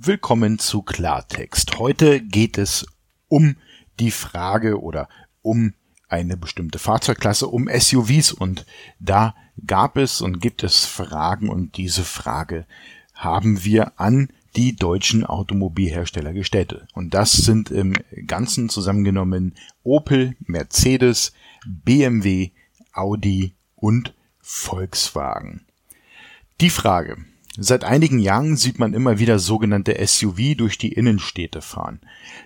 Willkommen zu Klartext. Heute geht es um die Frage oder um eine bestimmte Fahrzeugklasse, um SUVs und da gab es und gibt es Fragen und diese Frage haben wir an die deutschen Automobilhersteller gestellt. Und das sind im Ganzen zusammengenommen Opel, Mercedes, BMW, Audi und Volkswagen. Die Frage, Seit einigen Jahren sieht man immer wieder sogenannte SUV durch die Innenstädte fahren.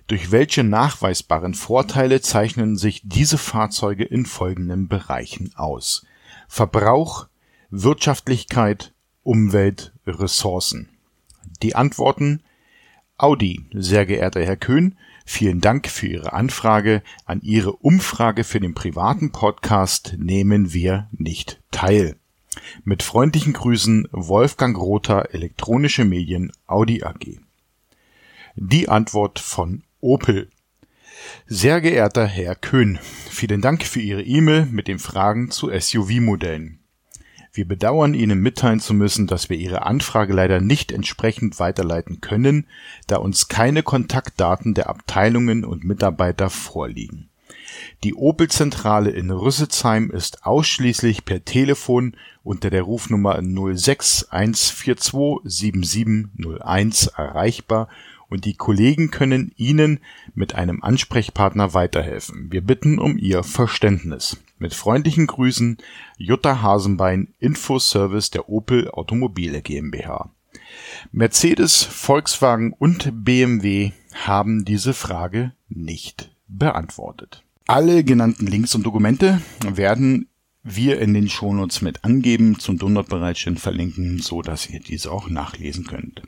Durch welche nachweisbaren Vorteile zeichnen sich diese Fahrzeuge in folgenden Bereichen aus: Verbrauch, Wirtschaftlichkeit, Umwelt, Ressourcen. Die Antworten Audi, sehr geehrter Herr Köhn, vielen Dank für Ihre Anfrage. An Ihre Umfrage für den privaten Podcast nehmen wir nicht teil mit freundlichen Grüßen Wolfgang Rother Elektronische Medien Audi AG. Die Antwort von Opel. Sehr geehrter Herr Köhn, vielen Dank für Ihre E-Mail mit den Fragen zu SUV-Modellen. Wir bedauern Ihnen mitteilen zu müssen, dass wir Ihre Anfrage leider nicht entsprechend weiterleiten können, da uns keine Kontaktdaten der Abteilungen und Mitarbeiter vorliegen. Die Opel-Zentrale in Rüsselsheim ist ausschließlich per Telefon unter der Rufnummer 06 142 7701 erreichbar und die Kollegen können Ihnen mit einem Ansprechpartner weiterhelfen. Wir bitten um Ihr Verständnis. Mit freundlichen Grüßen Jutta Hasenbein, Infoservice der Opel Automobile GmbH. Mercedes, Volkswagen und BMW haben diese Frage nicht beantwortet. Alle genannten Links und Dokumente werden wir in den Shownotes mit angeben, zum Download-Bereitstellen verlinken, so dass ihr diese auch nachlesen könnt.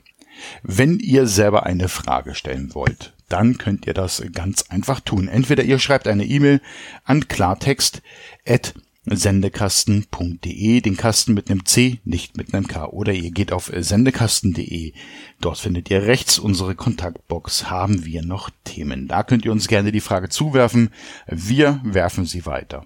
Wenn ihr selber eine Frage stellen wollt, dann könnt ihr das ganz einfach tun. Entweder ihr schreibt eine E-Mail an klartext@ sendekasten.de, den Kasten mit einem C, nicht mit einem K. Oder ihr geht auf sendekasten.de. Dort findet ihr rechts unsere Kontaktbox. Haben wir noch Themen? Da könnt ihr uns gerne die Frage zuwerfen. Wir werfen sie weiter.